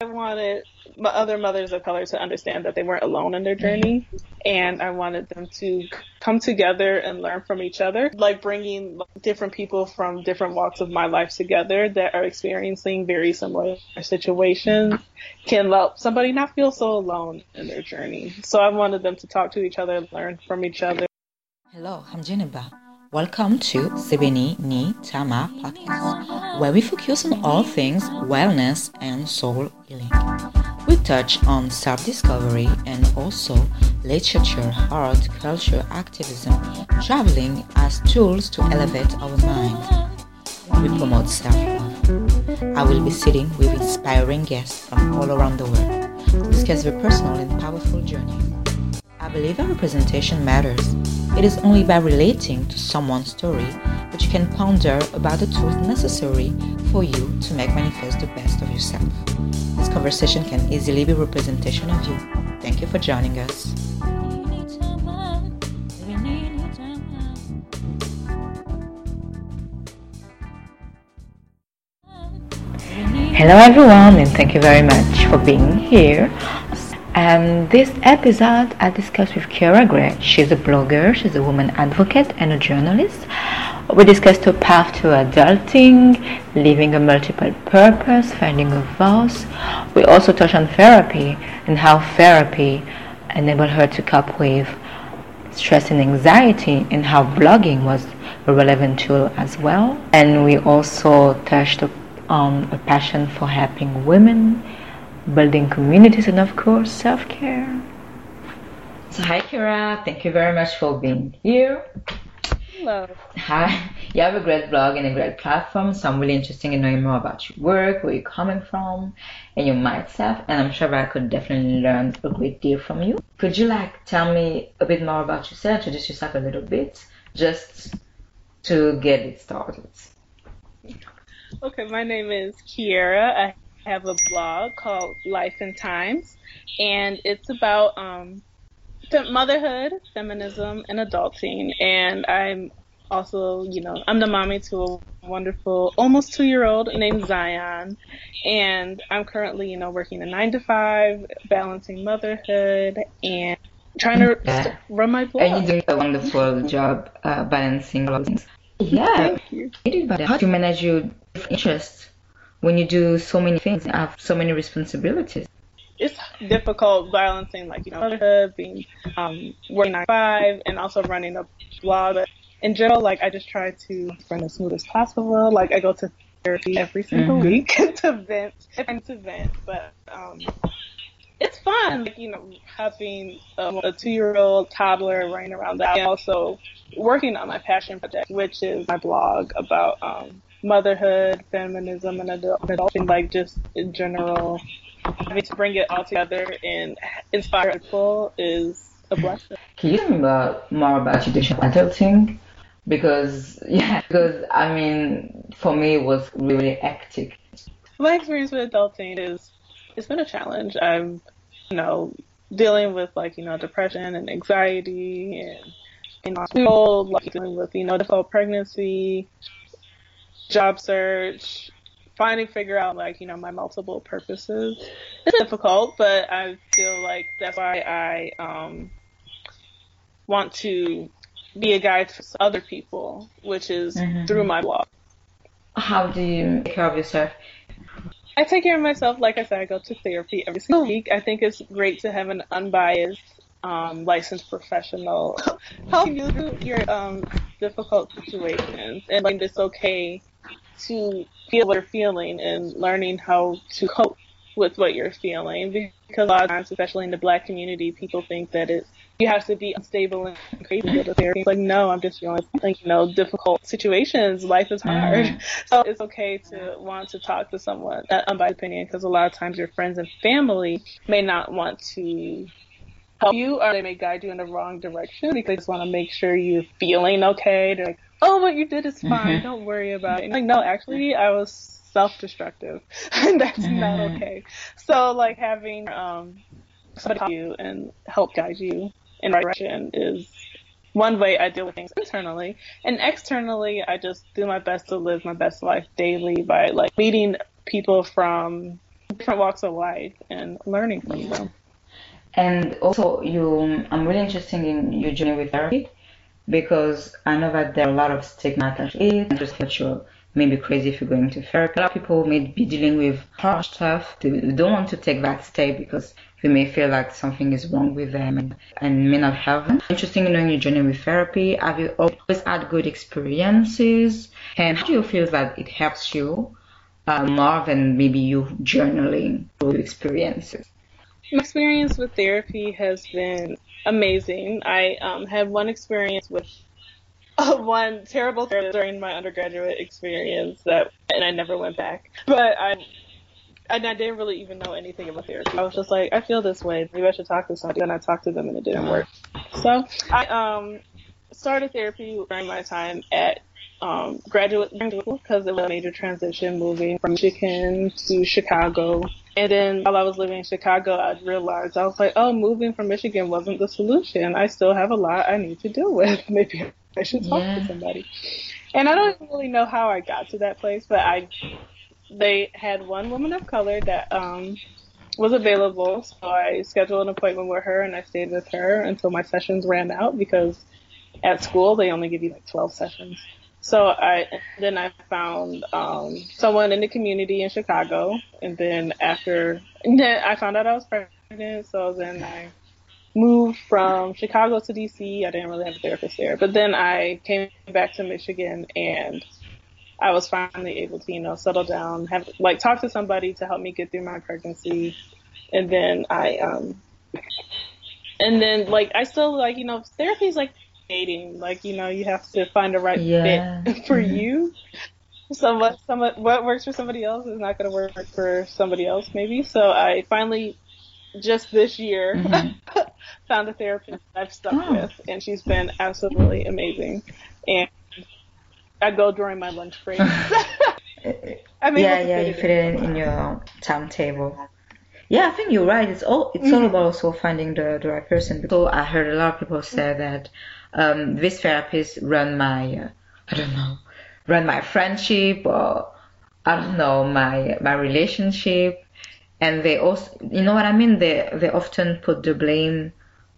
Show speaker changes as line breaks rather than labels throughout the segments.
I wanted my other mothers of color to understand that they weren't alone in their journey, and I wanted them to come together and learn from each other, like bringing different people from different walks of my life together that are experiencing very similar situations can help somebody not feel so alone in their journey. So I wanted them to talk to each other, learn from each other.
Hello, I'm Jennifer. Welcome to Sebeni Ni Tama podcast, where we focus on all things wellness and soul healing. We touch on self discovery and also literature, art, culture, activism, traveling as tools to elevate our mind. We promote self love. I will be sitting with inspiring guests from all around the world to discuss their personal and powerful journey. I believe our representation matters. It is only by relating to someone's story that you can ponder about the tools necessary for you to make manifest the best of yourself. This conversation can easily be representation of you. Thank you for joining us. Hello everyone and thank you very much for being here. And this episode I discussed with Kiera Gray. She's a blogger, she's a woman advocate and a journalist. We discussed her path to adulting, living a multiple purpose, finding a voice. We also touched on therapy and how therapy enabled her to cope with stress and anxiety and how blogging was a relevant tool as well. And we also touched on a passion for helping women, building communities, and of course, self care. So, hi, Kira. Thank you very much for being here.
Hello.
Hi. You have a great blog and a great platform, so I'm really interested in knowing more about your work, where you're coming from, and your mindset. And I'm sure I could definitely learn a great deal from you. Could you like tell me a bit more about yourself, introduce yourself a little bit, just to get it started?
Okay, my name is Kiera. I have a blog called Life and Times, and it's about um, motherhood, feminism, and adulting. And I'm also, you know, I'm the mommy to a wonderful, almost two year old named Zion. And I'm currently, you know, working a nine to five, balancing motherhood and trying to
Yeah.
run my blog.
And you do a wonderful job uh, balancing a lot of things. Yeah.
Thank you.
How do you manage your interests when you do so many things and have so many responsibilities?
it's difficult balancing like you know motherhood, being um, working nine five, and also running a blog. But in general, like I just try to run as smooth as possible. Like I go to therapy every single
Mhm.
week to vent and to vent, but um, it's fun. Like you know, having um, a two-year-old toddler running around that, and also working on my passion project, which is my blog about um, motherhood, feminism, and adult, adulting, like just in general having to bring it all together and inspire people is a blessing.
Can you tell me about, more about your adulting? Because, yeah, because I mean, for me, it was really hectic.
My experience with adulting is it's been a challenge. I'm, you know, dealing with like you know depression and anxiety and you know people like dealing with you know difficult pregnancy, job search, to figure out like you know my multiple purposes. It's difficult, but I feel like that's why I um want to be a guide for other people, which is
Mhm.
through my blog.
How do you take care of yourself?
I take care of myself. Like I said, I go to therapy every single week. I think it's great to have an unbiased, um, licensed professional help you through your um, difficult situations, and like it's okay to feel what you're feeling and learning how to cope with what you're feeling. Because a lot of times, especially in the Black community, people think that it's you have to be unstable and crazy to go to therapy. It's like, no, I'm just feeling like, you know, difficult situations. Life is hard.
Mhm.
So it's okay to want to talk to someone, uh, unbiased opinion, because a lot of times your friends and family may not want to help you or they may guide you in the wrong direction because they just want to make sure you're feeling okay. They're like, oh, what you did is fine.
Mhm.
Don't worry about it. And like, no, actually, I was self-destructive and that's not
Mhm.
okay. So like having, um, somebody help you and help guide you in the right direction is one way I deal with things internally. And externally, I just do my best to live my best life daily by like meeting people from different walks of life and learning from them.
And also, you, I'm really interested in your journey with therapy because I know that there are a lot of stigma attached to it, and just that you're maybe crazy if you're going to therapy. A lot of people may be dealing with harsh stuff. They don't want to take that step because they may feel like something is wrong with them and, and may not have. Interesting in knowing your journey with therapy. Have you always had good experiences? And how do you feel that it helps you uh, more than maybe you journaling through experiences?
My experience with therapy has been amazing. I um, had one experience with uh, one terrible therapist during my undergraduate experience that, and I never went back. But I, and I didn't really even know anything about therapy. I was just like, I feel this way. Maybe I should talk to somebody. And I talked to them, and it didn't work. So I um started therapy during my time at um, graduate school because it was a major transition moving from Michigan to Chicago. And then while I was living in Chicago, I realized I was like, oh, moving from Michigan wasn't the solution. I still have a lot I need to deal with. Maybe I should talk yeah. to somebody. And I don't really know how I got to that place, but I they had one woman of color that um was available, so I scheduled an appointment with her and I stayed with her until my sessions ran out because at school they only give you like 12 sessions. So I then I found um, someone in the community in Chicago, and then after and then I found out I was pregnant. So then I moved from Chicago to DC. I didn't really have a therapist there, but then I came back to Michigan, and I was finally able to you know settle down, have like talk to somebody to help me get through my pregnancy, and then I um and then like I still like you know therapy is like dating. Like, you know, you have to find the right yeah. fit for mm-hmm. you. So what, some, what works for somebody else is not going to work for somebody else, maybe. So I finally, just this year, mm-hmm. found a therapist I've stuck oh. with, and she's been absolutely amazing. And I go during my lunch break.
yeah, yeah, you fit it in, in your timetable. Yeah, I think you're right. It's all it's mm-hmm. all about also finding the, the right person. So I heard a lot of people say that um, this therapist run my uh, I don't know run my friendship or I don't know my my relationship, and they also you know what I mean. They they often put the blame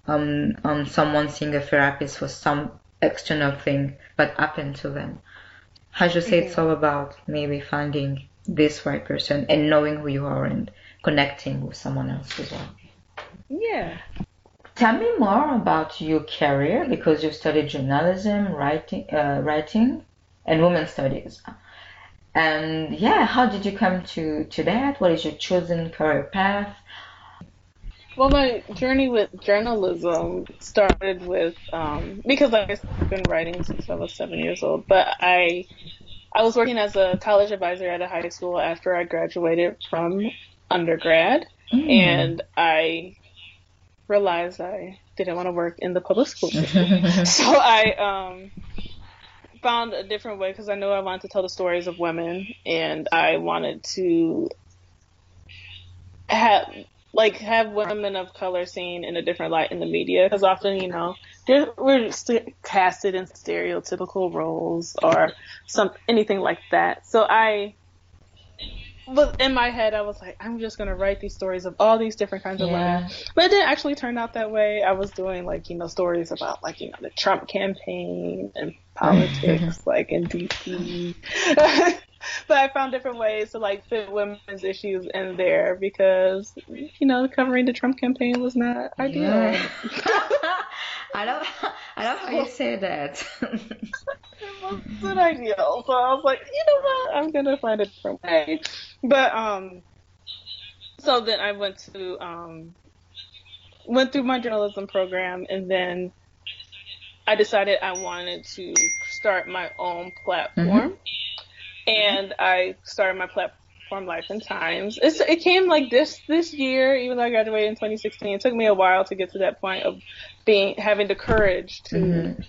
um, on someone seeing a therapist for some external thing that happened to them. I you say it's all about maybe finding this right person and knowing who you are and connecting with someone else as well.
Yeah.
Tell me more about your career because you studied journalism, writing, uh, writing, and women studies. And yeah, how did you come to, to that? What is your chosen career path?
Well, my journey with journalism started with um, because I've been writing since I was seven years old. But I I was working as a college advisor at a high school after I graduated from undergrad, mm. and I realized I didn't want to work in the public school system. so I um, found a different way because I knew I wanted to tell the stories of women, and I wanted to have like have women of color seen in a different light in the media because often you know we're st- casted in stereotypical roles or some anything like that. So I but in my head, I was like, I'm just gonna write these stories of all these different kinds yeah. of women. But it didn't actually turn out that way. I was doing like you know stories about like you know the Trump campaign and politics, like in DC. but I found different ways to like fit women's issues in there because you know covering the Trump campaign was not ideal. Yeah.
I don't I love how you say that.
it wasn't ideal, so I was like, you know what, I'm gonna find a different way. But um, so then I went to um, went through my journalism program, and then I decided I wanted to start my own platform, mm-hmm. and I started my platform Life and Times. It's, it came like this this year, even though I graduated in 2016. It took me a while to get to that point of being having the courage to. Mm-hmm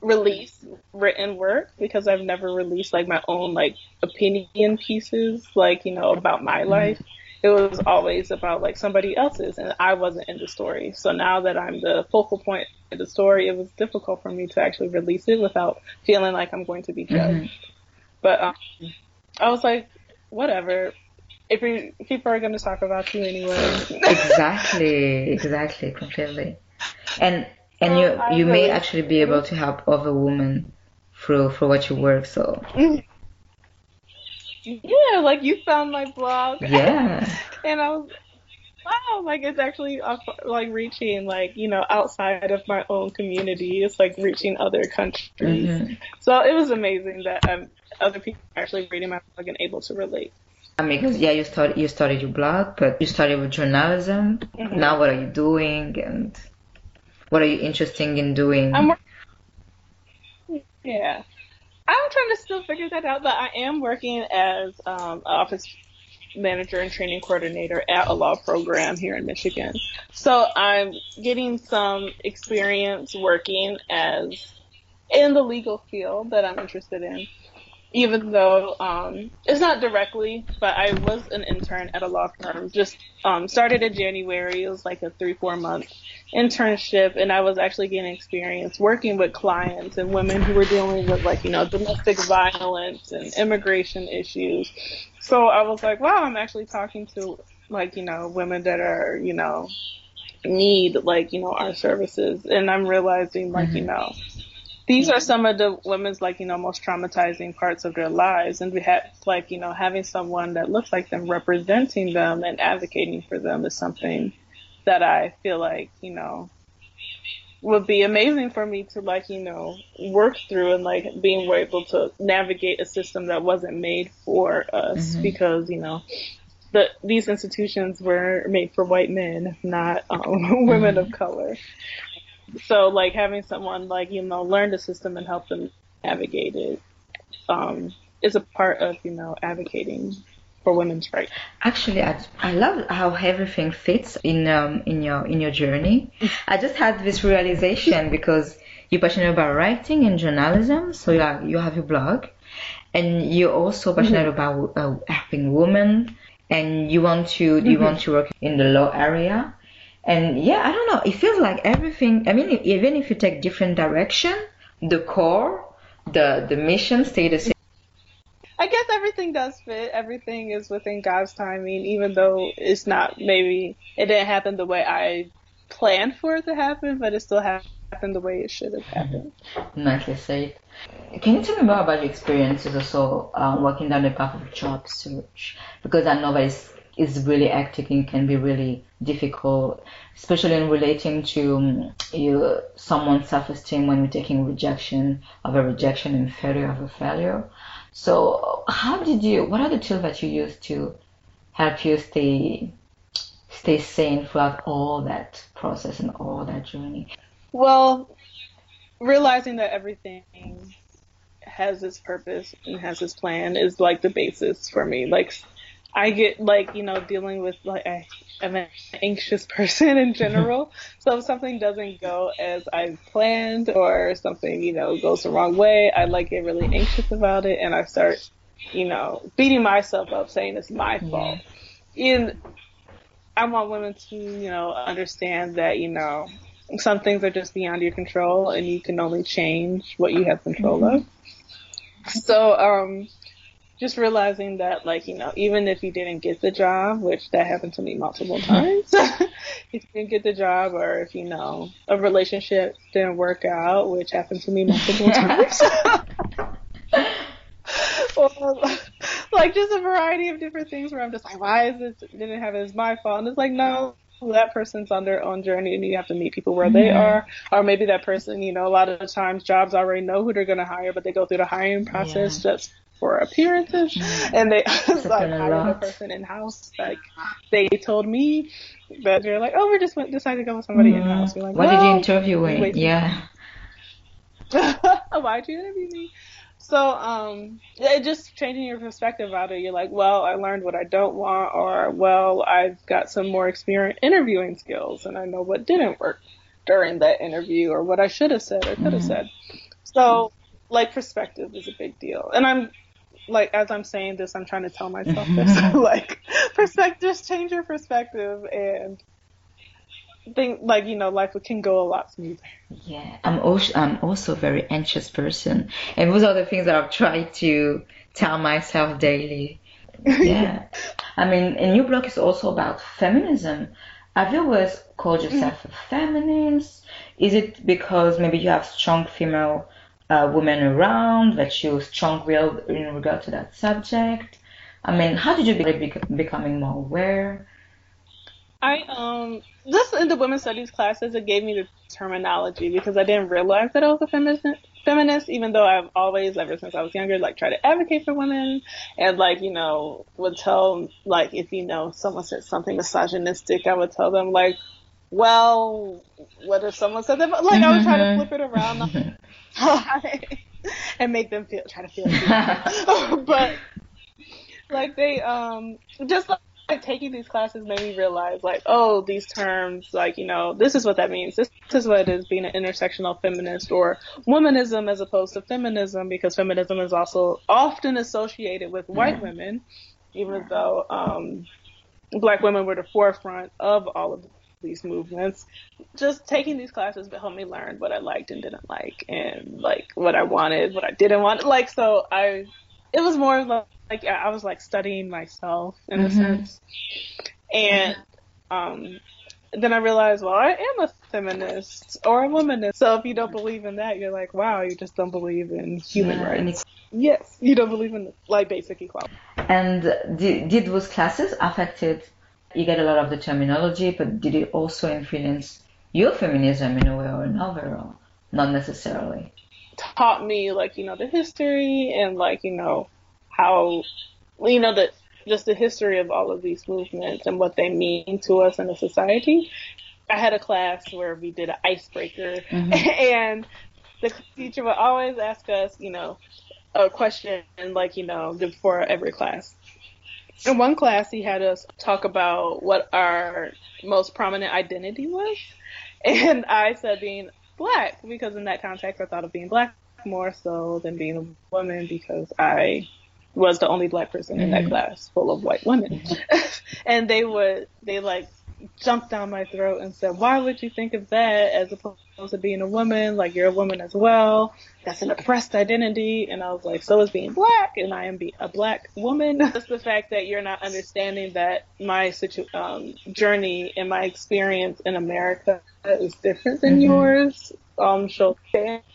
release written work because I've never released like my own like opinion pieces, like, you know, about my mm-hmm. life. It was always about like somebody else's and I wasn't in the story. So now that I'm the focal point of the story, it was difficult for me to actually release it without feeling like I'm going to be judged. Mm-hmm. But um, I was like, whatever. if we, people are going to talk about you anyway.
exactly, exactly, completely. And and you you may actually be able to help other women through through what you work. So.
Yeah, like you found my blog.
Yeah.
and I was wow, like it's actually like reaching like you know outside of my own community. It's like reaching other countries. Mm-hmm. So it was amazing that um, other people are actually reading my blog and able to relate.
I mean, cause yeah, you started you started your blog, but you started with journalism. Mm-hmm. Now, what are you doing, and what are you interested in doing?
I'm yeah, I'm trying to still figure that out, but I am working as um, office manager and training coordinator at a law program here in Michigan. So I'm getting some experience working as in the legal field that I'm interested in even though um, it's not directly, but I was an intern at a law firm. Just um, started in January. It was like a three, four month internship, and I was actually getting experience working with clients and women who were dealing with like you know domestic violence and immigration issues. So I was like, wow, I'm actually talking to like you know women that are you know need like you know our services, and I'm realizing like mm-hmm. you know these are some of the women's like you know most traumatizing parts of their lives and we have like you know having someone that looks like them representing them and advocating for them is something that i feel like you know would be amazing for me to like you know work through and like being able to navigate a system that wasn't made for us mm-hmm. because you know the these institutions were made for white men not um, women mm-hmm. of color so like having someone like you know learn the system and help them navigate it um, is a part of you know advocating for women's rights.
Actually, I, I love how everything fits in um, in your in your journey. I just had this realization because you're passionate about writing and journalism, so you have, you have your blog, and you're also passionate mm-hmm. about uh, helping women, and you want to mm-hmm. you want to work in the law area. And yeah, I don't know. It feels like everything. I mean, even if you take different direction, the core, the the mission stay the same.
I guess everything does fit. Everything is within God's timing, even though it's not maybe it didn't happen the way I planned for it to happen, but it still happened the way it should have happened.
Nicely said. Can you tell me more about your experiences also um, working down the path of job search? Because I know that it's is really hectic and can be really difficult, especially in relating to um, you, someone's self-esteem when you're taking rejection of a rejection and failure of a failure. So how did you, what are the tools that you use to help you stay, stay sane throughout all that process and all that journey?
Well, realizing that everything has its purpose and has its plan is like the basis for me. Like I get like, you know, dealing with like I, am an anxious person in general. so if something doesn't go as I planned or something, you know, goes the wrong way, I like get really anxious about it and I start, you know, beating myself up saying it's my fault. And I want women to, you know, understand that, you know, some things are just beyond your control and you can only change what you have control mm-hmm. of. So, um, just realizing that like you know even if you didn't get the job which that happened to me multiple times if you didn't get the job or if you know a relationship didn't work out which happened to me multiple times. Or like just a variety of different things where i'm just like why is this? Didn't have it as my fault. And it's like no that person's on their own journey and you have to meet people where they are or maybe that person you know a lot of the times jobs already know who they're going to hire but they go through the hiring process yeah. just for appearances, mm. and they like hired a person in house. Like they told me that they're like, oh, we just went decided to go with somebody mm. in house. Like,
what did you interview with? Yeah.
Why'd you interview me? So, um, it just changing your perspective about it. You're like, well, I learned what I don't want, or well, I've got some more experience interviewing skills, and I know what didn't work during that interview, or what I should have said or could have mm. said. So, like, perspective is a big deal, and I'm like as I'm saying this, I'm trying to tell myself this. like perspectives change your perspective and think like you know life can go a lot smoother.
Yeah, I'm also I'm also a very anxious person, and those are the things that I've tried to tell myself daily. yeah. I mean, and your blog is also about feminism. Have you always called yourself a feminist? Is it because maybe you have strong female uh, women around that you're strong-willed in regard to that subject? I mean, how did you be becoming more aware?
I um just in the women's studies classes, it gave me the terminology because I didn't realize that I was a feminist. Feminist, even though I've always, ever since I was younger, like tried to advocate for women, and like you know would tell like if you know someone said something misogynistic, I would tell them like, well, what if someone said that? Like. I would try to mm-hmm. flip it around and make them feel try to feel, but like they um just like like taking these classes made me realize like oh these terms like you know this is what that means. This, this is what it is being an intersectional feminist or womanism as opposed to feminism because feminism is also often associated with white women even though um, black women were the forefront of all of these movements. Just taking these classes helped me learn what i liked and didn't like and like what i wanted what i didn't want. Like so i it was more like I was like studying myself in mm-hmm. a sense, and um, then I realized, well, I am a feminist or a womanist. So if you don't believe in that, you're like, wow, you just don't believe in human yeah, rights. Yes, you don't believe in like basic equality.
And did, did those classes affected? You get a lot of the terminology, but did it also influence your feminism in a way or another, or not necessarily?
Taught me like you know the history and like you know how, you know, that just the history of all of these movements and what they mean to us in a society. I had a class where we did an icebreaker, mm-hmm. and the teacher would always ask us, you know, a question like, you know, before every class. In one class, he had us talk about what our most prominent identity was. And I said being black, because in that context, I thought of being black more so than being a woman because I was the only black person in that mm-hmm. class full of white women. Mm-hmm. and they would, they like jumped down my throat and said, why would you think of that as opposed to being a woman? Like you're a woman as well. That's an oppressed identity. And I was like, so is being black and I am be- a black woman. Just the fact that you're not understanding that my situ- um, journey and my experience in America is different than mm-hmm. yours. Um, so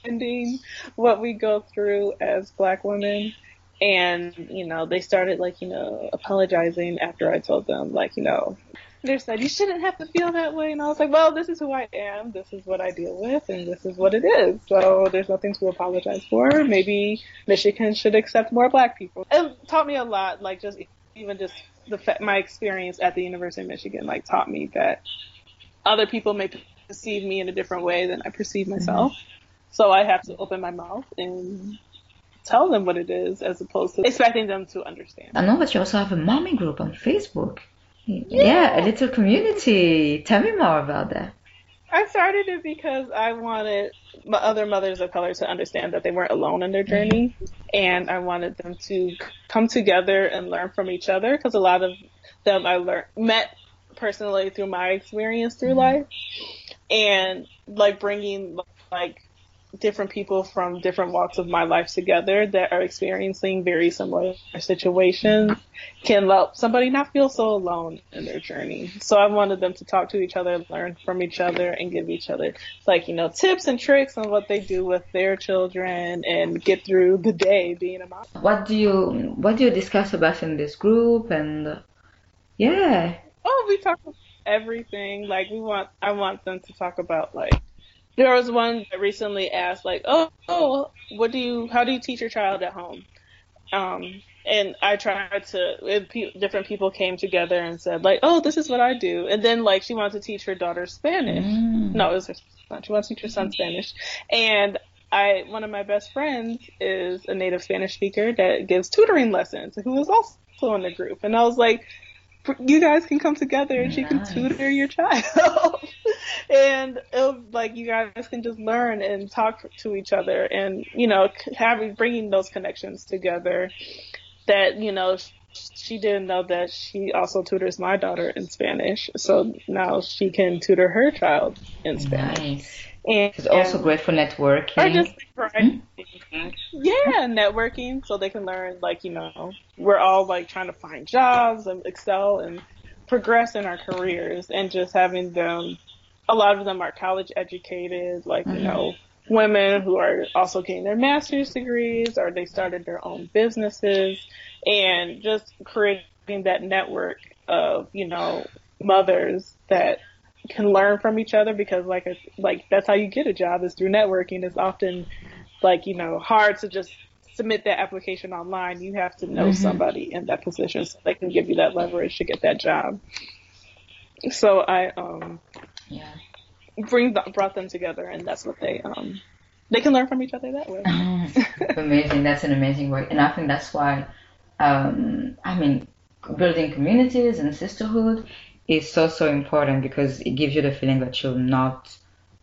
understanding what we go through as black women and, you know, they started like, you know, apologizing after I told them like, you know, they said you shouldn't have to feel that way and I was like, Well, this is who I am, this is what I deal with and this is what it is. So there's nothing to apologize for. Maybe Michigan should accept more black people. It taught me a lot, like just even just the my experience at the University of Michigan like taught me that other people may perceive me in a different way than I perceive myself. Mm-hmm. So I have to open my mouth and tell them what it is as opposed to expecting them to understand.
I know that you also have a mommy group on Facebook. Yeah. yeah, a little community. Tell me more about that.
I started it because I wanted my other mothers of color to understand that they weren't alone in their journey, and I wanted them to come together and learn from each other. Because a lot of them I learned met personally through my experience through mm-hmm. life, and like bringing like different people from different walks of my life together that are experiencing very similar situations can help somebody not feel so alone in their journey. So I wanted them to talk to each other, learn from each other, and give each other like, you know, tips and tricks on what they do with their children and get through the day being a mom.
What do you what do you discuss about in this group and yeah.
Oh, we talk about everything. Like we want I want them to talk about like there was one that recently asked, like, "Oh, oh, what do you? How do you teach your child at home?" Um, and I tried to. different people came together and said, like, "Oh, this is what I do," and then like she wanted to teach her daughter Spanish. Mm. No, it was her son. She wants to teach her son Spanish, and I one of my best friends is a native Spanish speaker that gives tutoring lessons, who is also in the group, and I was like, you guys can come together and nice. she can tutor your child. and it'll, like you guys can just learn and talk to each other and, you know, having, bringing those connections together that, you know, she didn't know that she also tutors my daughter in Spanish. So now she can tutor her child in Spanish. Nice.
And, it's also great for networking. Or just
mm-hmm. Yeah, networking so they can learn like, you know, we're all like trying to find jobs and excel and progress in our careers and just having them a lot of them are college educated, like, mm-hmm. you know, women who are also getting their master's degrees or they started their own businesses and just creating that network of, you know, mothers that can learn from each other because like a, like that's how you get a job is through networking. It's often like, you know, hard to just submit that application online. You have to know mm-hmm. somebody in that position so they can give you that leverage to get that job. So I um yeah bring brought them together, and that's what they um they can learn from each other that way.
amazing, that's an amazing work, and I think that's why um I mean building communities and sisterhood is so so important because it gives you the feeling that you're not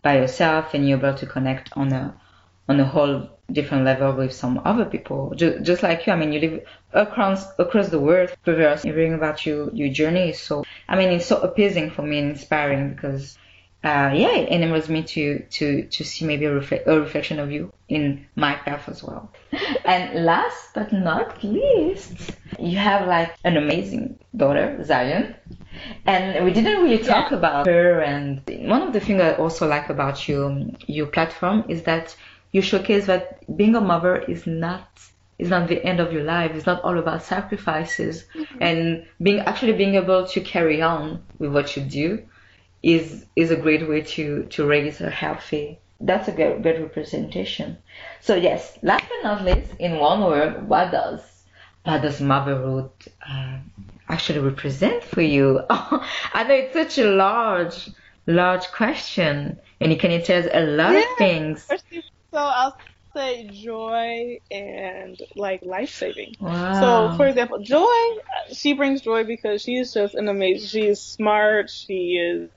by yourself and you're able to connect on a on a whole different level with some other people just, just like you i mean you live across across the world hearing about you your journey is so i mean it's so appeasing for me and inspiring because uh, yeah, it enables me to to to see maybe a, refle- a reflection of you in my path as well. and last but not least, you have like an amazing daughter, Zion. And we didn't really talk yeah. about her. And one of the things I also like about you, your platform, is that you showcase that being a mother is not is not the end of your life. It's not all about sacrifices mm-hmm. and being actually being able to carry on with what you do is is a great way to to raise a healthy that's a good, good representation so yes last but not least in one word what does what does motherhood uh, actually represent for you i know it's such a large large question and it can tell a lot yeah. of things
so i'll say joy and like life saving. Wow. So, for example, joy, she brings joy because she is just an amazing. She is smart. She is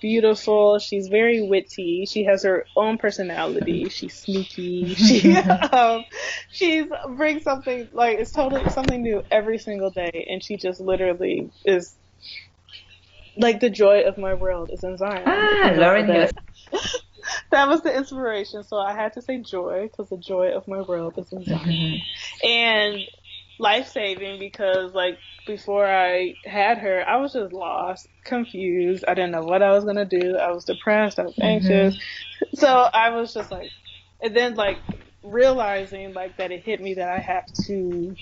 beautiful. She's very witty. She has her own personality. She's sneaky. She um, she's brings something like it's totally something new every single day, and she just literally is like the joy of my world is in Zion.
Ah, Lauren, that,
was the inspiration. So I had to say joy because the joy of my world is in Zion, mm-hmm. and life saving because like before I had her, I was just lost, confused. I didn't know what I was gonna do. I was depressed. I was mm-hmm. anxious. Mm-hmm. So I was just like, and then like realizing like that it hit me that I have to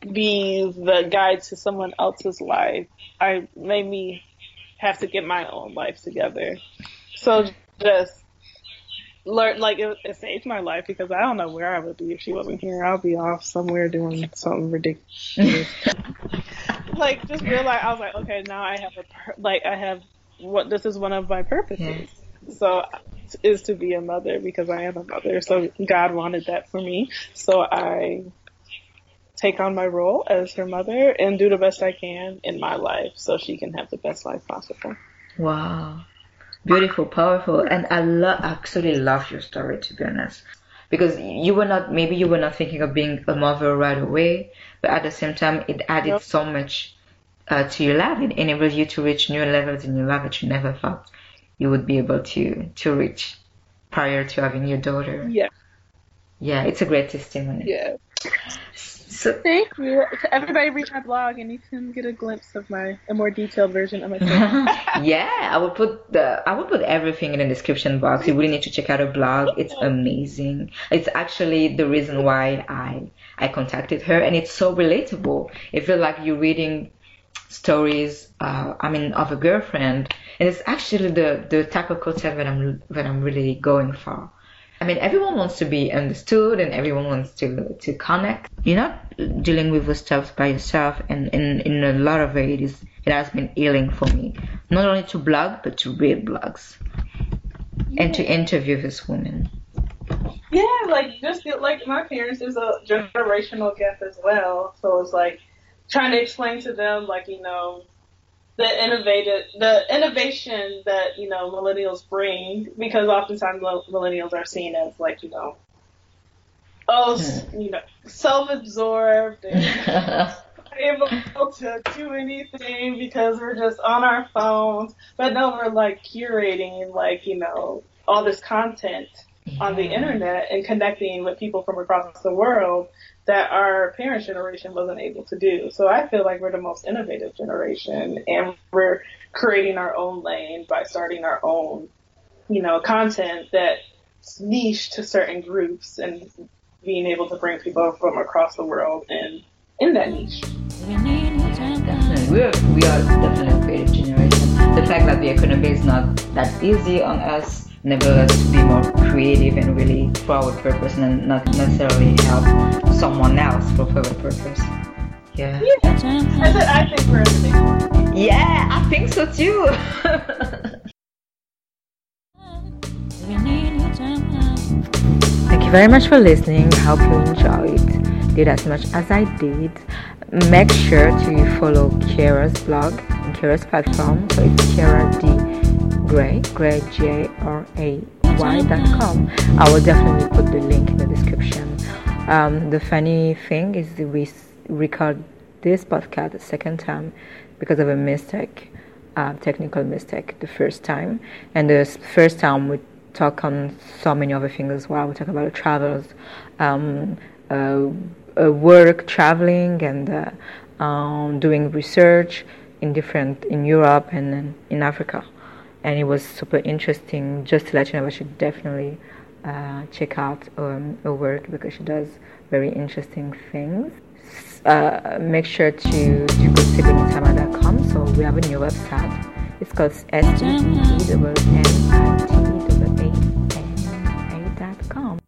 be the guide to someone else's life. I made me have to get my own life together. So just learn like it, it, saved my life because I don't know where I would be if she wasn't here. I'll be off somewhere doing something ridiculous. like just realize I was like, okay, now I have a like I have what this is one of my purposes. So is to be a mother because I am a mother. So God wanted that for me. So I take on my role as her mother and do the best I can in my life so she can have the best life possible.
Wow beautiful, powerful, and I love, actually love your story to be honest, because you were not, maybe you were not thinking of being a mother right away, but at the same time, it added yep. so much uh, to your life. It enabled you to reach new levels in your life that you never thought you would be able to to reach prior to having your daughter.
Yeah.
Yeah, it's a great testimony.
Yeah. So thank you. Everybody read my blog and you can get a glimpse of my a more detailed version of my
yeah, I will put the I will put everything in the description box. You really need to check out her blog. It's amazing. It's actually the reason why I I contacted her and it's so relatable. It feels like you're reading stories uh, I mean of a girlfriend and it's actually the the type of content that I'm that I'm really going for. I mean, everyone wants to be understood and everyone wants to, to connect. You're not dealing with the stuff by yourself, and in, in a lot of ways, it, is, it has been healing for me. Not only to blog, but to read blogs yeah. and to interview this woman.
Yeah, like just like my parents is a generational gap as well. So it's like trying to explain to them, like, you know, the innovative the innovation that you know millennials bring because oftentimes millennials are seen as like you know oh hmm. you know self-absorbed and able to do anything because we're just on our phones. But no, we're like curating like, you know, all this content on the internet and connecting with people from across the world that our parents' generation wasn't able to do. So I feel like we're the most innovative generation and we're creating our own lane by starting our own, you know, content that's niche to certain groups and being able to bring people from across the world and in that niche.
Definitely. We're, we are definitely a creative generation. The fact that the economy is not that easy on us us to be more creative and really for our purpose and not necessarily help someone else for further purpose.
Yeah. yeah. I think we're.
Yeah, I think so too. Thank you very much for listening. Hope you enjoyed. Did as much as I did. Make sure to follow Kira's blog and Kiara's platform. So it's Kiara D Gray, Gray J R A Y.com. I will definitely put the link in the description. Um, the funny thing is we record this podcast the second time because of a mistake, uh, technical mistake, the first time. And the first time we talk on so many other things as well. We talk about travels, um, uh, uh, work, traveling, and uh, um, doing research in different in Europe and in Africa. And it was super interesting. Just to let you know, I should definitely uh, check out um, her work because she does very interesting things. Uh, make sure to, to go to sebeniitama.com. So we have a new website. It's called S E B E N I T